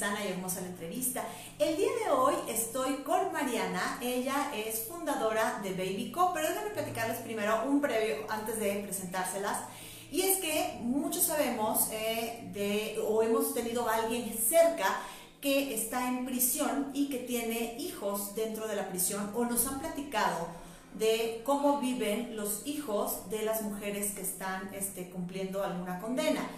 Sana y Hermosa la entrevista. El día de hoy estoy con Mariana, ella es fundadora de Baby Co, pero déjenme platicarles primero un previo antes de presentárselas. Y es que muchos sabemos eh, de, o hemos tenido a alguien cerca que está en prisión y que tiene hijos dentro de la prisión o nos han platicado de cómo viven los hijos de las mujeres que están este, cumpliendo alguna condena.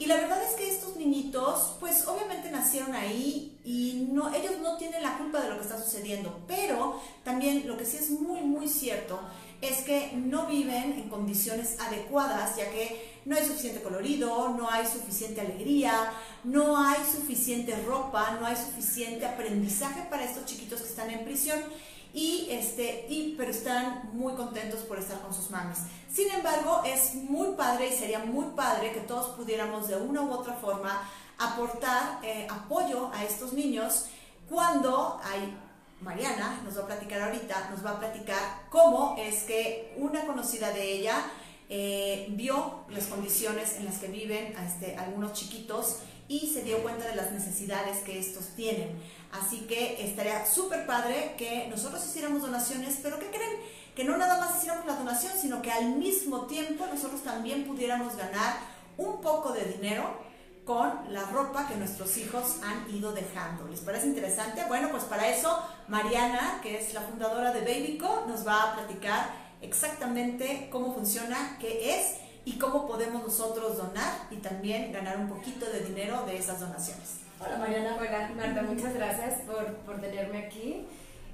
Y la verdad es que estos niñitos, pues obviamente nacieron ahí y no, ellos no tienen la culpa de lo que está sucediendo, pero también lo que sí es muy, muy cierto es que no viven en condiciones adecuadas, ya que no hay suficiente colorido, no hay suficiente alegría, no hay suficiente ropa, no hay suficiente aprendizaje para estos chiquitos que están en prisión y este y pero están muy contentos por estar con sus mamis. Sin embargo, es muy padre y sería muy padre que todos pudiéramos de una u otra forma aportar eh, apoyo a estos niños cuando hay Mariana nos va a platicar ahorita, nos va a platicar cómo es que una conocida de ella eh, vio las condiciones en las que viven este, algunos chiquitos y se dio cuenta de las necesidades que estos tienen. Así que estaría súper padre que nosotros hiciéramos donaciones, pero ¿qué creen? Que no nada más hiciéramos la donación, sino que al mismo tiempo nosotros también pudiéramos ganar un poco de dinero con la ropa que nuestros hijos han ido dejando. ¿Les parece interesante? Bueno, pues para eso Mariana, que es la fundadora de Babyco, nos va a platicar exactamente cómo funciona, qué es y cómo podemos nosotros donar y también ganar un poquito de dinero de esas donaciones. Hola Mariana. Hola Marta, muchas gracias por, por tenerme aquí.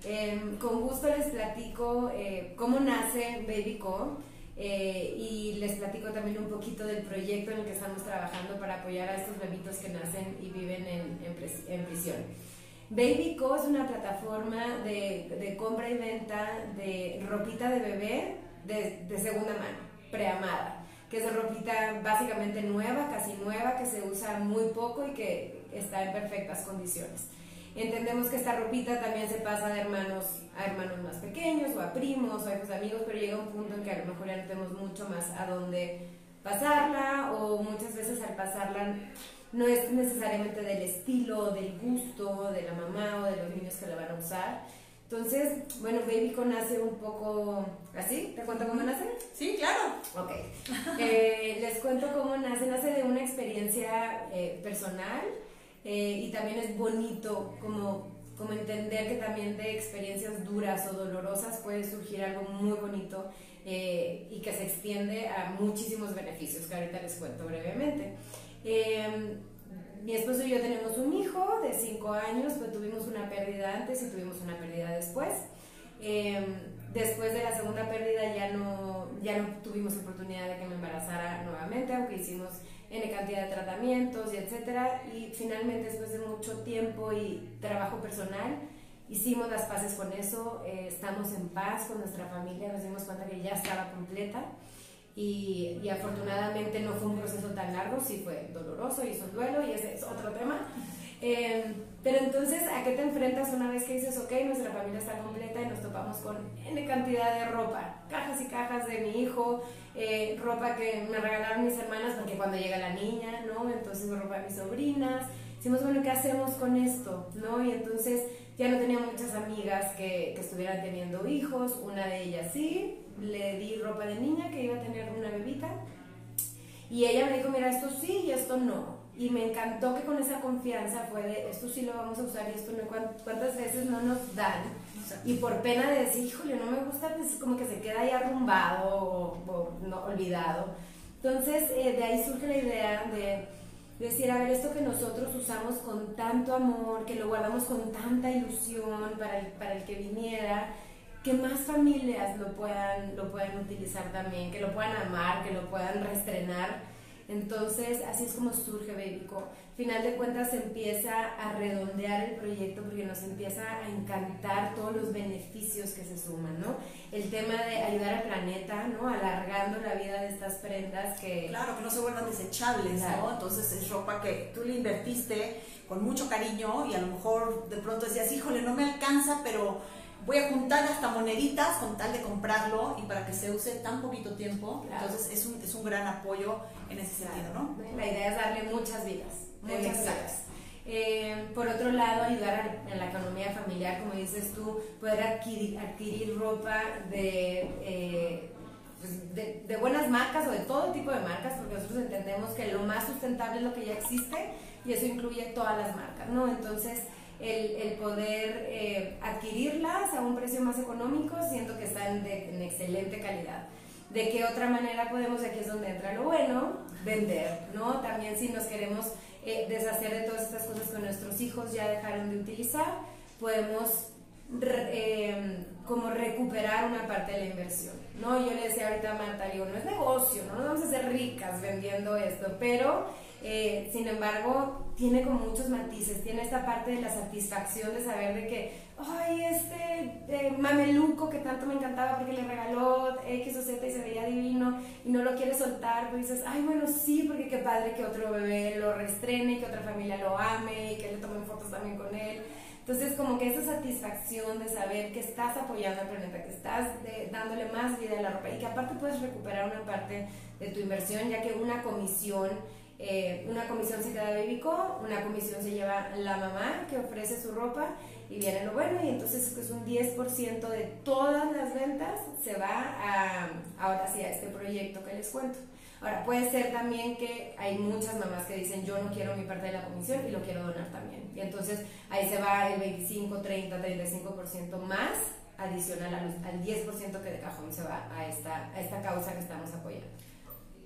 Em, con gusto les platico eh, cómo nace BabyCo eh, y les platico también un poquito del proyecto en el que estamos trabajando para apoyar a estos bebitos que nacen y viven en, en, prisión. BabyCo es una plataforma de, compra y venta de ropita de bebé de segunda mano, preamada que es ropita básicamente nueva, casi nueva, que se usa muy poco y que está en perfectas condiciones. Entendemos que esta ropita también se pasa de hermanos a hermanos más pequeños o a primos o a hijos amigos, pero llega un punto en que a lo mejor ya no tenemos mucho más a dónde pasarla o muchas veces al pasarla no es necesariamente del estilo, del gusto de la mamá o de los niños que la van a usar. Entonces, bueno, Babyco nace un poco así. ¿Te cuento cómo nace? Sí, claro. Ok. Eh, les cuento cómo nace. Nace de una experiencia eh, personal eh, y también es bonito como, como entender que también de experiencias duras o dolorosas puede surgir algo muy bonito y que se extiende a muchísimos beneficios que ahorita les cuento brevemente. Mi esposo y yo tenemos un hijo de 5 años, pues tuvimos una pérdida antes y tuvimos una pérdida después. Em, después de la segunda pérdida ya no, ya no tuvimos oportunidad de que me embarazara nuevamente, aunque hicimos N cantidad de tratamientos y etcétera. Y finalmente, después de mucho tiempo y trabajo personal, hicimos las paces con eso, eh, estamos en paz con nuestra familia, nos dimos cuenta que ya estaba completa y, y, afortunadamente no fue un proceso tan largo, sí fue doloroso y es un duelo y ese es otro tema. Eh, pero entonces, ¿a qué te enfrentas una vez que dices, ok, nuestra familia está completa y nos topamos con N cantidad de ropa, cajas y cajas de mi hijo, eh, ropa que me regalaron mis hermanas porque cuando llega la niña, ¿no? Entonces ropa de mis sobrinas. Decimos, bueno, ¿qué hacemos con esto? ¿No? Y entonces ya no tenía muchas amigas que, que estuvieran teniendo hijos, una de ellas sí, le di ropa de niña que iba a tener una bebita y ella me dijo, mira, esto sí y esto no. Y me encantó que con esa confianza fue de, esto sí lo vamos a usar y esto no, cuántas veces no nos dan. Y por pena de decir, híjole, no me gusta, pues como que se queda ahí arrumbado o, no, olvidado. Entonces, eh, de ahí surge la idea de decir, a ver, esto que nosotros usamos con tanto amor, que lo guardamos con tanta ilusión para el, para el que viniera, que más familias lo puedan, lo puedan utilizar también, que lo puedan amar, que lo puedan reestrenar. Entonces, así es como surge Babyco. Final de cuentas, se empieza a redondear el proyecto porque nos empieza a encantar todos los beneficios que se suman, ¿no? El tema de ayudar al planeta, ¿no? Alargando la vida de estas prendas que... Claro, que no se vuelvan desechables, ¿no? Entonces es ropa que tú le invertiste con mucho cariño y a lo mejor de pronto decías, híjole, no me alcanza, pero voy a juntar hasta moneditas con tal de comprarlo y para que se use tan poquito tiempo. Entonces es un, es un gran apoyo en ese sentido, ¿no? La idea es darle muchas vidas, muchas vidas. Eh, por otro lado, ayudar en la economía familiar, como dices tú, poder adquirir, adquirir ropa de, eh, pues, de, de, buenas marcas o de todo tipo de marcas, porque nosotros entendemos que lo más sustentable es lo que ya existe y eso incluye todas las marcas, ¿no? Entonces, el, el poder eh, adquirirlas a un precio más económico, siento que están de, en excelente calidad. ¿De qué otra manera podemos, aquí es donde entra lo bueno, vender, ¿no? También si nos queremos eh, deshacer de todas estas cosas que nuestros hijos ya dejaron de utilizar, podemos eh, como recuperar una parte de la inversión, ¿no? Yo le decía ahorita a Marta, digo, no es negocio, no nos vamos a hacer ricas vendiendo esto, pero eh, sin embargo, tiene como muchos matices, tiene esta parte de la satisfacción de saber de que, ay, este eh, mameluco que tanto me encantaba porque le regaló X o Z y se veía divino y no lo quiere soltar, pues dices, ay, bueno, sí, porque qué padre que otro bebé lo restrene, que otra familia lo ame y que le tomen fotos también con él. Entonces, como que esa satisfacción de saber que estás apoyando al planeta, que estás dándole más vida a la ropa y que aparte puedes recuperar una parte de tu inversión, ya que una comisión eh, una comisión se queda Babyco, una comisión se lleva la mamá que ofrece su ropa y viene lo bueno y entonces es un 10% de todas las ventas se va a, ahora sí, a este proyecto que les cuento. Ahora, puede ser también que hay muchas mamás que dicen yo no quiero mi parte de la comisión y lo quiero donar también. Y entonces ahí se va el 25, 30, 35% más adicional al, al 10% que de cajón se va a esta, a esta causa que estamos apoyando.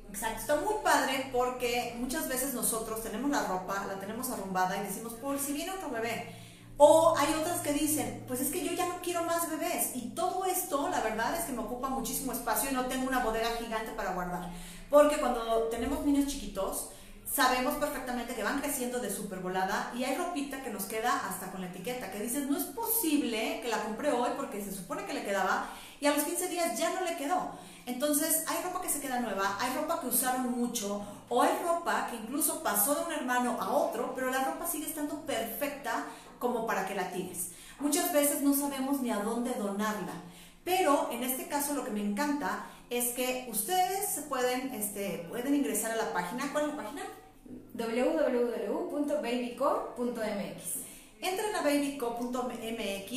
Exacto, está muy padre porque muchas veces nosotros tenemos la ropa, la tenemos arrumbada y decimos, por si viene otro bebé. O hay otras que dicen, pues es que yo ya no quiero más bebés. Y todo esto, la verdad es que me ocupa muchísimo espacio y no tengo una bodega gigante para guardar. Porque cuando tenemos niños chiquitos, sabemos perfectamente que van creciendo de super volada y hay ropita que nos queda hasta con la etiqueta, que dices, no es posible que la compré hoy porque se supone que le quedaba y a los 15 días ya no le quedó. Entonces, hay ropa que se queda nueva, hay ropa que usaron mucho, o hay ropa que incluso pasó de un hermano a otro, pero la ropa sigue estando perfecta como para que la tires. Muchas veces no sabemos ni a dónde donarla, pero en este caso lo que me encanta es que ustedes pueden, este, pueden ingresar a la página. ¿Cuál es la página? www.babyco.mx. Entren a babyco.mx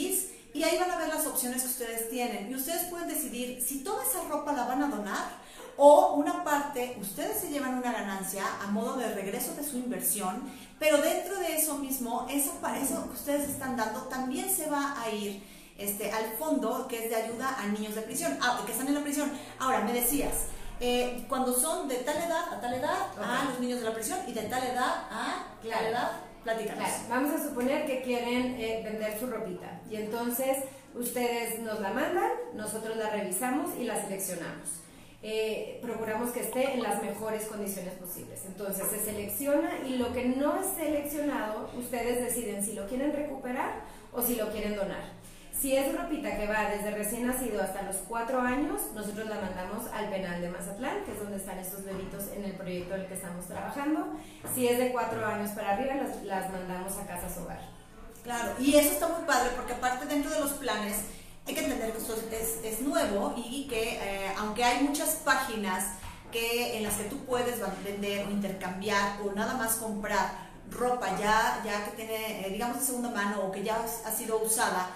y ahí van a ver las opciones que ustedes tienen. Y ustedes pueden decidir si toda esa ropa la van a donar o una parte, ustedes se llevan una ganancia a modo de regreso de su inversión, pero dentro de eso mismo, eso, eso que ustedes están dando también se va a ir este, al fondo que es de ayuda a niños de prisión, ah, que están en la prisión. Ahora, me decías, eh, cuando son de tal edad a tal edad a los niños de la prisión y de tal edad a tal edad Platícanos. vamos a suponer que quieren eh, vender su ropita y entonces ustedes nos la mandan, nosotros la revisamos y la seleccionamos. Eh, procuramos que esté en las mejores condiciones posibles. Entonces se selecciona y lo que no es seleccionado, ustedes deciden si lo quieren recuperar o si lo quieren donar. Si es ropita que va desde recién nacido hasta los cuatro años, nosotros la mandamos al penal de Mazatlán, que es donde están estos bebitos en el proyecto en el que estamos trabajando. Si es de cuatro años para arriba, las, las mandamos a casas hogar. Claro, y eso está muy padre porque aparte dentro de los planes hay que entender que esto es, es nuevo y que eh, aunque hay muchas páginas que, en las que tú puedes vender o intercambiar o nada más comprar ropa ya, ya que tiene, eh, digamos, de segunda mano o que ya ha sido usada,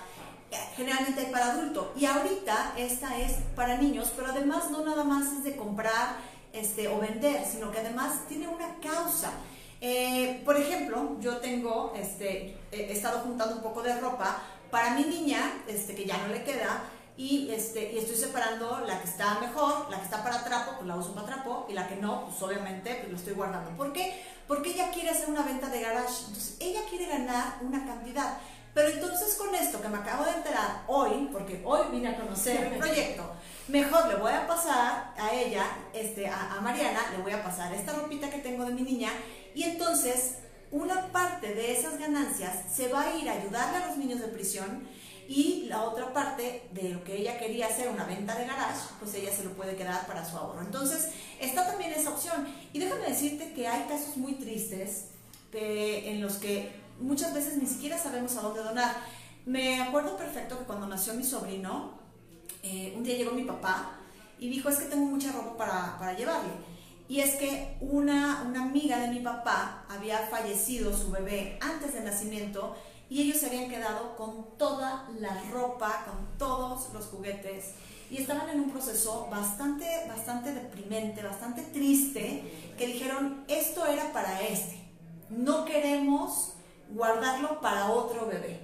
generalmente hay para adulto y ahorita esta es para niños, pero además no nada más es de comprar este, o vender, sino que además tiene una causa. Eh, por ejemplo, yo tengo, este, he estado juntando un poco de ropa para mi niña, este, que ya no le queda, y, este, y estoy separando la que está mejor, la que está para trapo, pues la uso para trapo, y la que no, pues obviamente pues la estoy guardando. ¿Por qué? Porque ella quiere hacer una venta de garage, entonces ella quiere ganar una cantidad Pero entonces con esto que me acabo de enterar hoy, porque hoy vine a conocer el proyecto, mejor le voy a pasar a ella, este, a, a Mariana, le voy a pasar esta ropita que tengo de mi niña y entonces una parte de esas ganancias se va a ir a ayudarle a los niños de prisión y la otra parte de lo que ella quería hacer, una venta de garage, pues ella se lo puede quedar para su ahorro. Entonces, está también esa opción. Y déjame decirte que hay casos muy tristes en los que muchas veces ni siquiera sabemos a dónde donar. Me acuerdo perfecto que cuando nació mi sobrino, eh, un día llegó mi papá y dijo, es que tengo mucha ropa para, para llevarle. Y es que una, una amiga de mi papá había fallecido su bebé antes del nacimiento y ellos se habían quedado con toda la ropa, con todos los juguetes y estaban en un proceso bastante, bastante deprimente, bastante triste, que dijeron, esto era para este, no queremos guardarlo para otro bebé.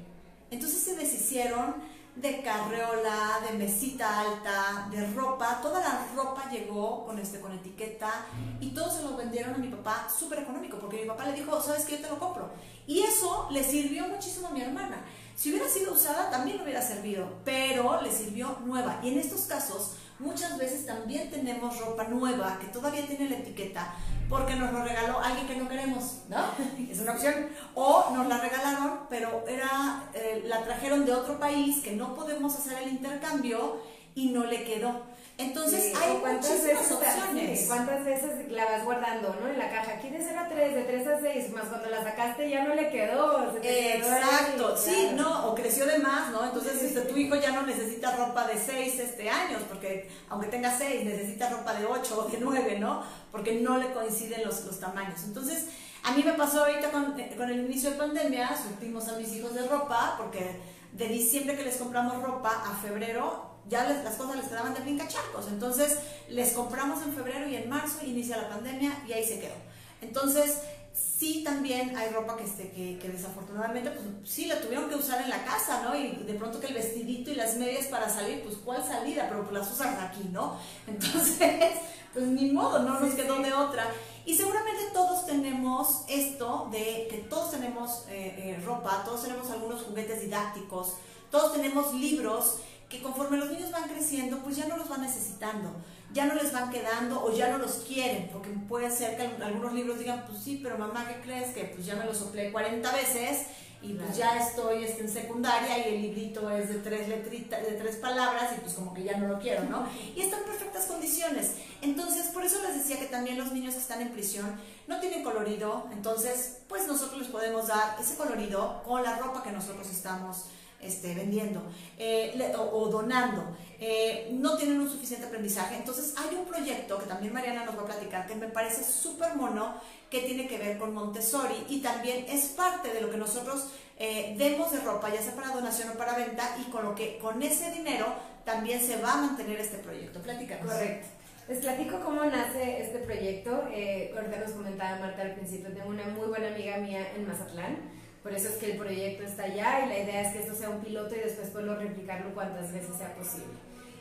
Entonces se deshicieron de carreola, de mesita alta, de ropa, toda la ropa llegó con, este, con etiqueta y todos se lo vendieron a mi papá súper económico, porque mi papá le dijo, sabes que yo te lo compro. Y eso le sirvió muchísimo a mi hermana. Si hubiera sido usada, también hubiera servido, pero le sirvió nueva. Y en estos casos, muchas veces también tenemos ropa nueva que todavía tiene la etiqueta, porque nos lo regaló alguien que no queremos, ¿no? Es una opción. O nos la regalaron, pero era, eh, la trajeron de otro país que no podemos hacer el intercambio y no le quedó. Entonces hay muchísimas opciones. ¿Cuántas veces la vas guardando, no? En la caja, ¿quieres ser a 3, de 3 a 6? Más cuando la sacaste ya no le quedó. Exacto, sí, no, o creció de más, ¿no? Entonces este, tu hijo ya no necesita ropa de 6 este, años, porque aunque tenga 6, necesita ropa de 8 o de 9, ¿no? Porque no le coinciden los, los tamaños. Entonces, a mí me pasó ahorita con, con el inicio de pandemia, surtimos a mis hijos de ropa, porque de diciembre que les compramos ropa a febrero ya las cosas les quedaban de brincacharcos. Entonces les compramos en febrero y en marzo inicia la pandemia y ahí se quedó. Entonces sí también hay ropa que, este, que, que, desafortunadamente pues sí la tuvieron que usar en la casa, ¿no? Y de pronto que el vestidito y las medias para salir, pues ¿cuál salida? Pero pues las usan aquí, ¿no? Entonces, pues ni modo, no nos quedó de otra. Y seguramente todos tenemos esto de que todos tenemos eh, eh, ropa, todos tenemos algunos juguetes didácticos, todos tenemos libros que conforme los niños van creciendo, pues ya no los van necesitando, ya no les van quedando o ya no los quieren, porque puede ser que algunos libros digan, pues sí, pero mamá, ¿qué crees? Que pues ya me los soplé 40 veces y pues ya estoy este, en secundaria y el librito es de tres, letritas, de tres palabras y pues como que ya no lo quiero, ¿no? Y están en perfectas condiciones. Entonces, por eso les decía que también los niños que están en prisión no tienen colorido, entonces pues nosotros les podemos dar ese colorido con la ropa que nosotros estamos este, vendiendo eh, o, donando, eh, no tienen un suficiente aprendizaje. Entonces hay un proyecto que también Mariana nos va a platicar que me parece súper mono que tiene que ver con Montessori y también es parte de lo que nosotros eh, demos de ropa, ya sea para donación o para venta y con lo que con ese dinero también se va a mantener este proyecto. Platícanos. Correcto. Les platico cómo nace este proyecto. Eh, ahorita nos comentaba Marta al principio, tengo una muy buena amiga mía en Mazatlán por eso es que el proyecto está allá y la idea es que esto sea un piloto y después poderlo replicarlo cuantas veces sea posible.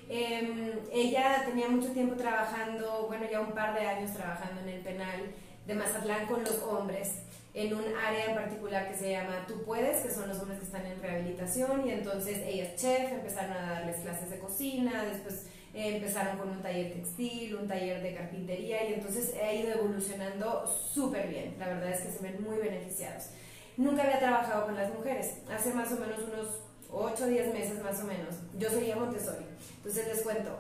Em, ella tenía mucho tiempo trabajando, bueno, ya un par de años trabajando en el penal de Mazatlán con los hombres, en un área en particular que se llama Tú Puedes, que son los hombres que están en rehabilitación, y entonces ella es chef, empezaron a darles clases de cocina, después eh, empezaron con un taller textil, un taller de carpintería, y entonces ha ido evolucionando súper bien, la verdad es que se ven muy beneficiados. Nunca había trabajado con las mujeres. Hace más o menos unos 8 o 10 meses más o menos. Yo seguía Montessori. Entonces les cuento.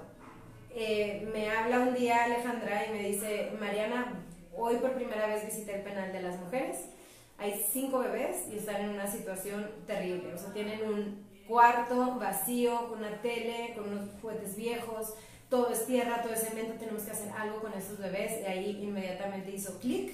Eh, me habla un día Alejandra y me dice, Mariana, hoy por primera vez visité el penal de las mujeres. Hay cinco bebés y están en una situación terrible. O sea, tienen un cuarto vacío, con una tele, con unos juguetes viejos, todo es tierra, todo es cemento, tenemos que hacer algo con esos bebés. Y ahí inmediatamente hizo clic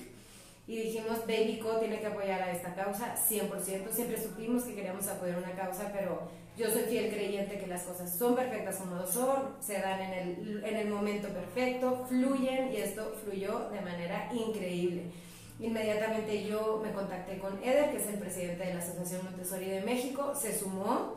y dijimos, Baby Co tiene que apoyar a esta causa 100%. Siempre supimos que queríamos apoyar una causa, pero yo soy fiel creyente que las cosas son perfectas como son, se dan en el, en el momento perfecto, fluyen y esto fluyó de manera increíble. Inmediatamente yo me contacté con Eder, que es el presidente de la Asociación Montessori de México, se sumó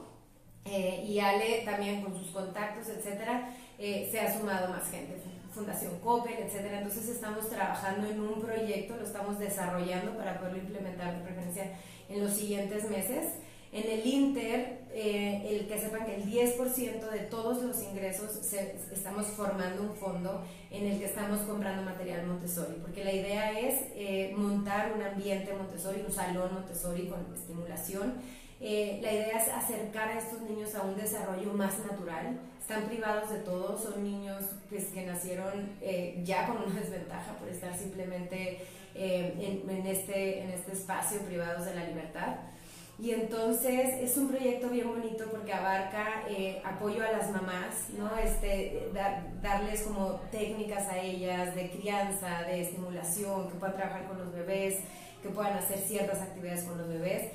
eh, y Ale también con sus contactos, etcétera, eh, se ha sumado más gente Fundación Coppel, etcétera. Entonces estamos trabajando en un proyecto, lo estamos desarrollando para poderlo implementar de preferencia en los siguientes meses. En el Inter, eh, el que sepan que el 10% de todos los ingresos estamos formando un fondo en el que estamos comprando material Montessori, porque la idea es eh, montar un ambiente Montessori, un salón Montessori con estimulación. Eh, la idea es acercar a estos niños a un desarrollo más natural. Están privados de todo, son niños pues, que nacieron ya con una desventaja por estar simplemente en, en, este, en este espacio privados de la libertad. Y entonces es un proyecto bien bonito porque abarca eh, apoyo a las mamás, ¿no? Este, darles como técnicas a ellas de crianza, de estimulación, que puedan trabajar con los bebés, que puedan hacer ciertas actividades con los bebés.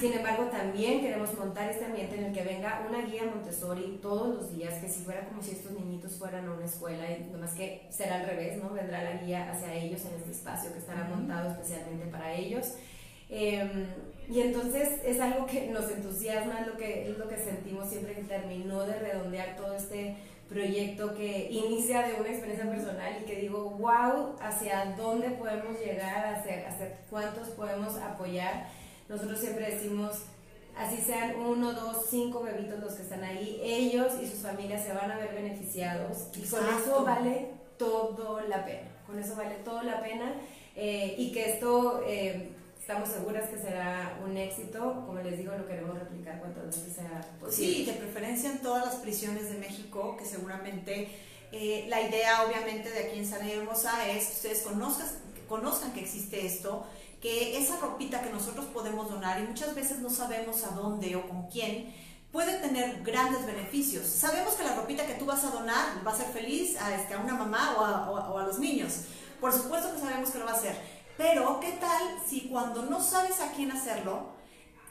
Sin embargo, también queremos montar este ambiente en el que venga una guía Montessori todos los días, que si fuera como si estos niñitos fueran a una escuela, y nomás que será al revés, ¿no? Vendrá la guía hacia ellos en este espacio que estará montado especialmente para ellos. Em, y entonces es algo que nos entusiasma, es lo que, es lo que sentimos siempre que terminó de redondear todo este proyecto que inicia de una experiencia personal y que digo, wow, hacia dónde podemos llegar, hacia, hacia cuántos podemos apoyar. Nosotros siempre decimos, así sean uno, dos, cinco bebitos los que están ahí, ellos y sus familias se van a ver beneficiados y con eso vale todo la pena, con eso vale todo la pena eh, y que esto... Eh, estamos seguras que será un éxito. Como les digo, lo queremos replicar cuantas veces sea posible. Sí, de preferencia en todas las prisiones de México, que seguramente eh, la idea, obviamente, de aquí en San Hermosa es que ustedes conozcan, conozcan que existe esto, que esa ropita que nosotros podemos donar y muchas veces no sabemos a dónde o con quién, puede tener grandes beneficios. Sabemos que la ropita que tú vas a donar va a ser feliz a, este, a una mamá o a, o a los niños. Por supuesto que sabemos que lo va a hacer pero, ¿qué tal si cuando no sabes a quién hacerlo,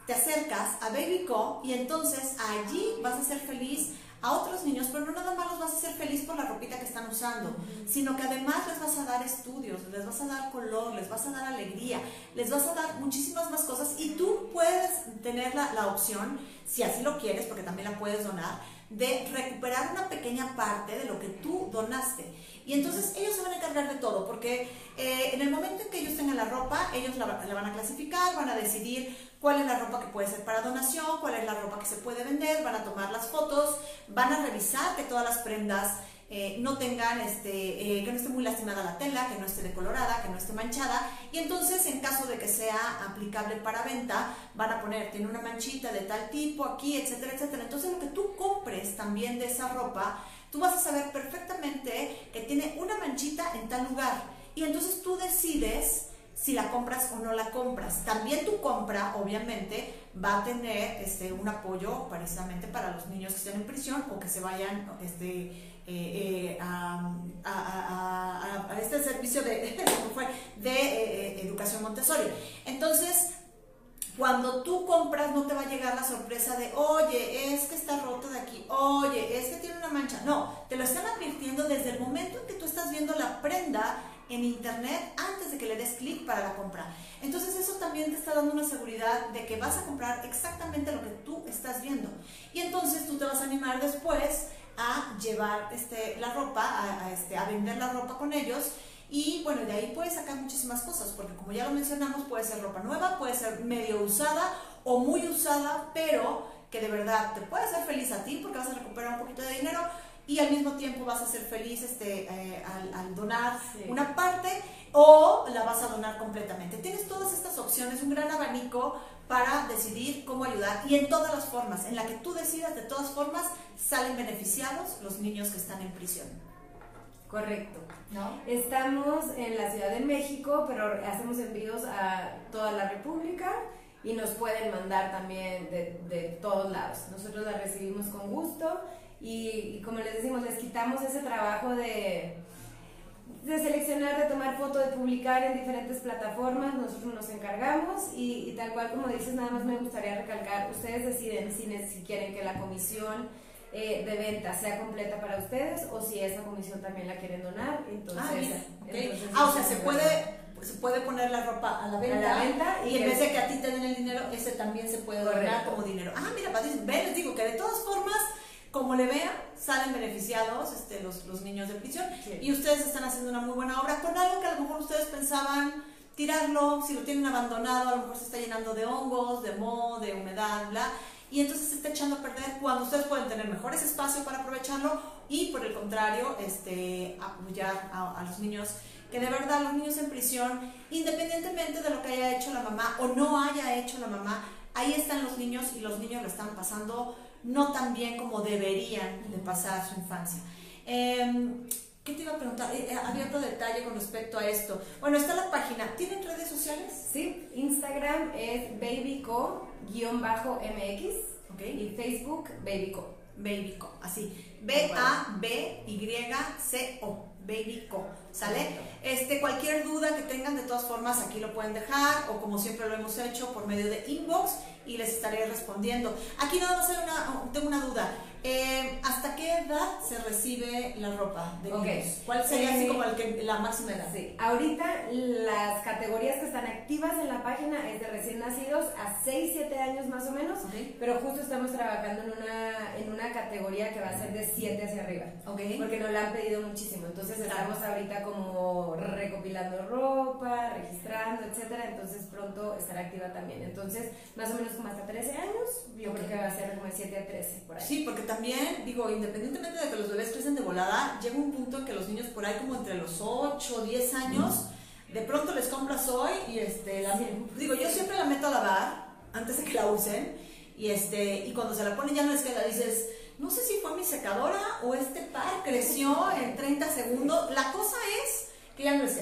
te acercas a BabyCo y entonces allí vas a ser feliz a otros niños, pero no nada más los vas a hacer feliz por la ropita que están usando, sino que además les vas a dar estudios, les vas a dar color, les vas a dar alegría, les vas a dar muchísimas más cosas y tú puedes tener la, la opción, si así lo quieres, porque también la puedes donar, de recuperar una pequeña parte de lo que tú donaste. Y entonces ellos se van a encargar de todo, porque eh, en el momento en que ellos tengan la ropa, ellos la, van a clasificar, van a decidir cuál es la ropa que puede ser para donación, cuál es la ropa que se puede vender, van a tomar las fotos, van a revisar que todas las prendas eh, no tengan, este, eh, que no esté muy lastimada la tela, que no esté decolorada, que no esté manchada. Y entonces, en caso de que sea aplicable para venta, van a poner, tiene una manchita de tal tipo aquí, etcétera, etcétera. Entonces, lo que tú compres también de esa ropa, tú vas a saber perfectamente que tiene una manchita en tal lugar. Y entonces tú decides si la compras o no la compras. También tu compra, obviamente, va a tener este, un apoyo precisamente para los niños que estén en prisión o que se vayan este, eh, eh, a, este servicio de, de eh, educación Montessori. Entonces, cuando tú compras no te va a llegar la sorpresa de, oye, es que está roto de aquí, oye, es que tiene una mancha. No, te lo están advirtiendo desde el momento en que tú estás viendo la prenda en internet antes de que le des clic para la compra. Entonces eso también te está dando una seguridad de que vas a comprar exactamente lo que tú estás viendo. Y entonces tú te vas a animar después a llevar este, la ropa, a, este, a vender la ropa con ellos y bueno, de ahí puedes sacar muchísimas cosas, porque como ya lo mencionamos, puede ser ropa nueva, puede ser medio usada o muy usada, pero que de verdad te puede hacer feliz a ti porque vas a recuperar un poquito de dinero y al mismo tiempo vas a ser feliz este, eh, al, donar una parte o la vas a donar completamente. Tienes todas estas opciones, un gran abanico para decidir cómo ayudar y en todas las formas, en la que tú decidas, de todas formas, salen beneficiados los niños que están en prisión. Correcto. ¿No? Estamos en la Ciudad de México, pero hacemos envíos a toda la República y nos pueden mandar también de, de todos lados. Nosotros la recibimos con gusto y, como les decimos, les quitamos ese trabajo de, de seleccionar, de tomar foto, de publicar en diferentes plataformas, nosotros nos encargamos y, tal cual como dices, nada más me gustaría recalcar, ustedes deciden si, si quieren que la comisión eh, de venta sea completa para ustedes o si esa comisión también la quieren donar. Entonces, ah, ah o sea, se puede se puede poner la ropa a la venta, y, en vez de que a ti te den el dinero, ese también se puede donar como dinero. Ah, mira, ven, les digo que de todas formas, como le vean, salen beneficiados este, los, los niños de prisión. Y ustedes están haciendo una muy buena obra con algo que a lo mejor ustedes pensaban tirarlo, si lo tienen abandonado, a lo mejor se está llenando de hongos, de moho, de humedad, bla, y entonces se está echando a perder cuando ustedes pueden tener mejores espacios para aprovecharlo y por el contrario, este, apoyar a, a los niños que de verdad los niños en prisión, independientemente de lo que haya hecho la mamá o no haya hecho la mamá, ahí están los niños y los niños lo están pasando no tan bien como deberían de pasar su infancia. Em, ¿Qué te iba a preguntar? Eh, eh, había otro detalle con respecto a esto. Bueno, está la página. ¿Tienen redes sociales? Sí, Instagram es babyco-mx okay. y Facebook babyco. Babyco, así. B-A-B-Y-C-O. Babyco. ¿Sale? Este, cualquier duda que tengan, de todas formas, aquí lo pueden dejar o como siempre lo hemos hecho por medio de inbox y les estaré respondiendo. Aquí nada más hay una, tengo una duda. Eh, ¿Hasta qué edad se recibe la ropa de niños? ¿Cuál sería así como la máxima edad? Sí, ahorita las categorías que están activas en la página es de recién nacidos a 6, 7 años más o menos, pero justo estamos trabajando en una, en una categoría que va a ser de 7 hacia arriba, okay. porque nos la han pedido muchísimo. Entonces estamos ahorita como recopilando ropa, registrando, etcétera, entonces pronto estará activa también. Entonces, más o menos como hasta 13 años, yo creo que va a ser como de 7 a 13 por ahí. Sí, porque también, digo, independientemente de que los bebés crecen de volada, llega un punto en que los niños por ahí como entre los 8 o 10 años, de pronto les compras hoy y este, la, digo, yo siempre la meto a lavar antes de que la usen y este, y cuando se la ponen ya no es que la dices, no sé si fue mi secadora o este par creció en 30 segundos, la cosa es que ya no es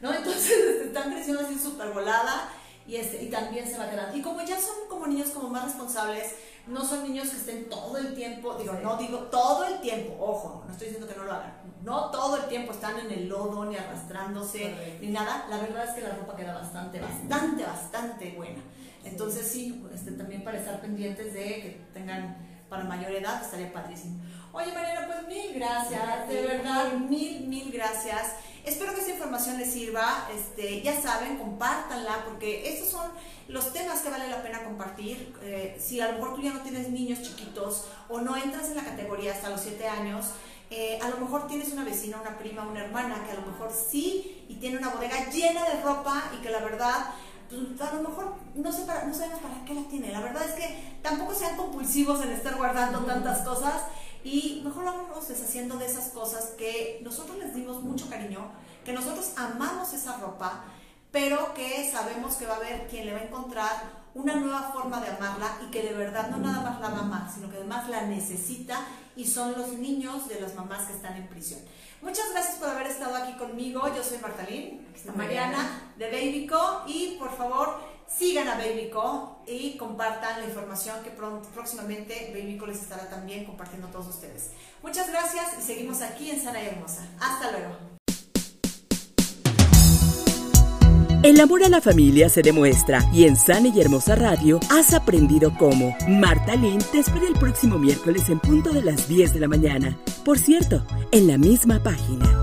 ¿no? Entonces este, están creciendo así súper volada y, este, y también se va quedando. Y como ya son como niños como más responsables, no son niños que estén todo el tiempo, digo, no digo todo el tiempo, ojo, no estoy diciendo que no lo hagan, no todo el tiempo están en el lodo ni arrastrándose ni nada, la verdad es que la ropa queda bastante, bastante, bastante buena. Entonces sí, este, también para estar pendientes de que tengan para mayor edad estaría padrísimo. Oye Mariana, pues mil gracias, de verdad, mil, mil gracias. Espero que esta información les sirva, este, ya saben, compártanla porque estos son los temas que vale la pena compartir. Eh, si a lo mejor tú ya no tienes niños chiquitos o no entras en la categoría hasta los 7 años, eh, a lo mejor tienes una vecina, una prima, una hermana que a lo mejor sí y tiene una bodega llena de ropa y que la verdad pues, a lo mejor no, sé para, no sabemos para qué la tiene. La verdad es que tampoco sean compulsivos en estar guardando tantas cosas y mejor vamos deshaciendo de esas cosas que nosotros les dimos mucho cariño, que nosotros amamos esa ropa pero que sabemos que va a haber quien le va a encontrar una nueva forma de amarla y que de verdad no nada más la ama, sino que además la necesita y son los niños de las mamás que están en prisión. Muchas gracias por haber estado aquí conmigo. Yo soy Martalín, está Mariana de Babyco y por favor sigan a Babyco y compartan la información que próximamente Babyco les estará también compartiendo a todos ustedes. Muchas gracias y seguimos aquí en Sana y Hermosa. Hasta luego. El amor a la familia se demuestra y en Sana y Hermosa Radio has aprendido cómo. Marta Lynn te espera el próximo miércoles en punto de las 10 de la mañana. Por cierto, en la misma página.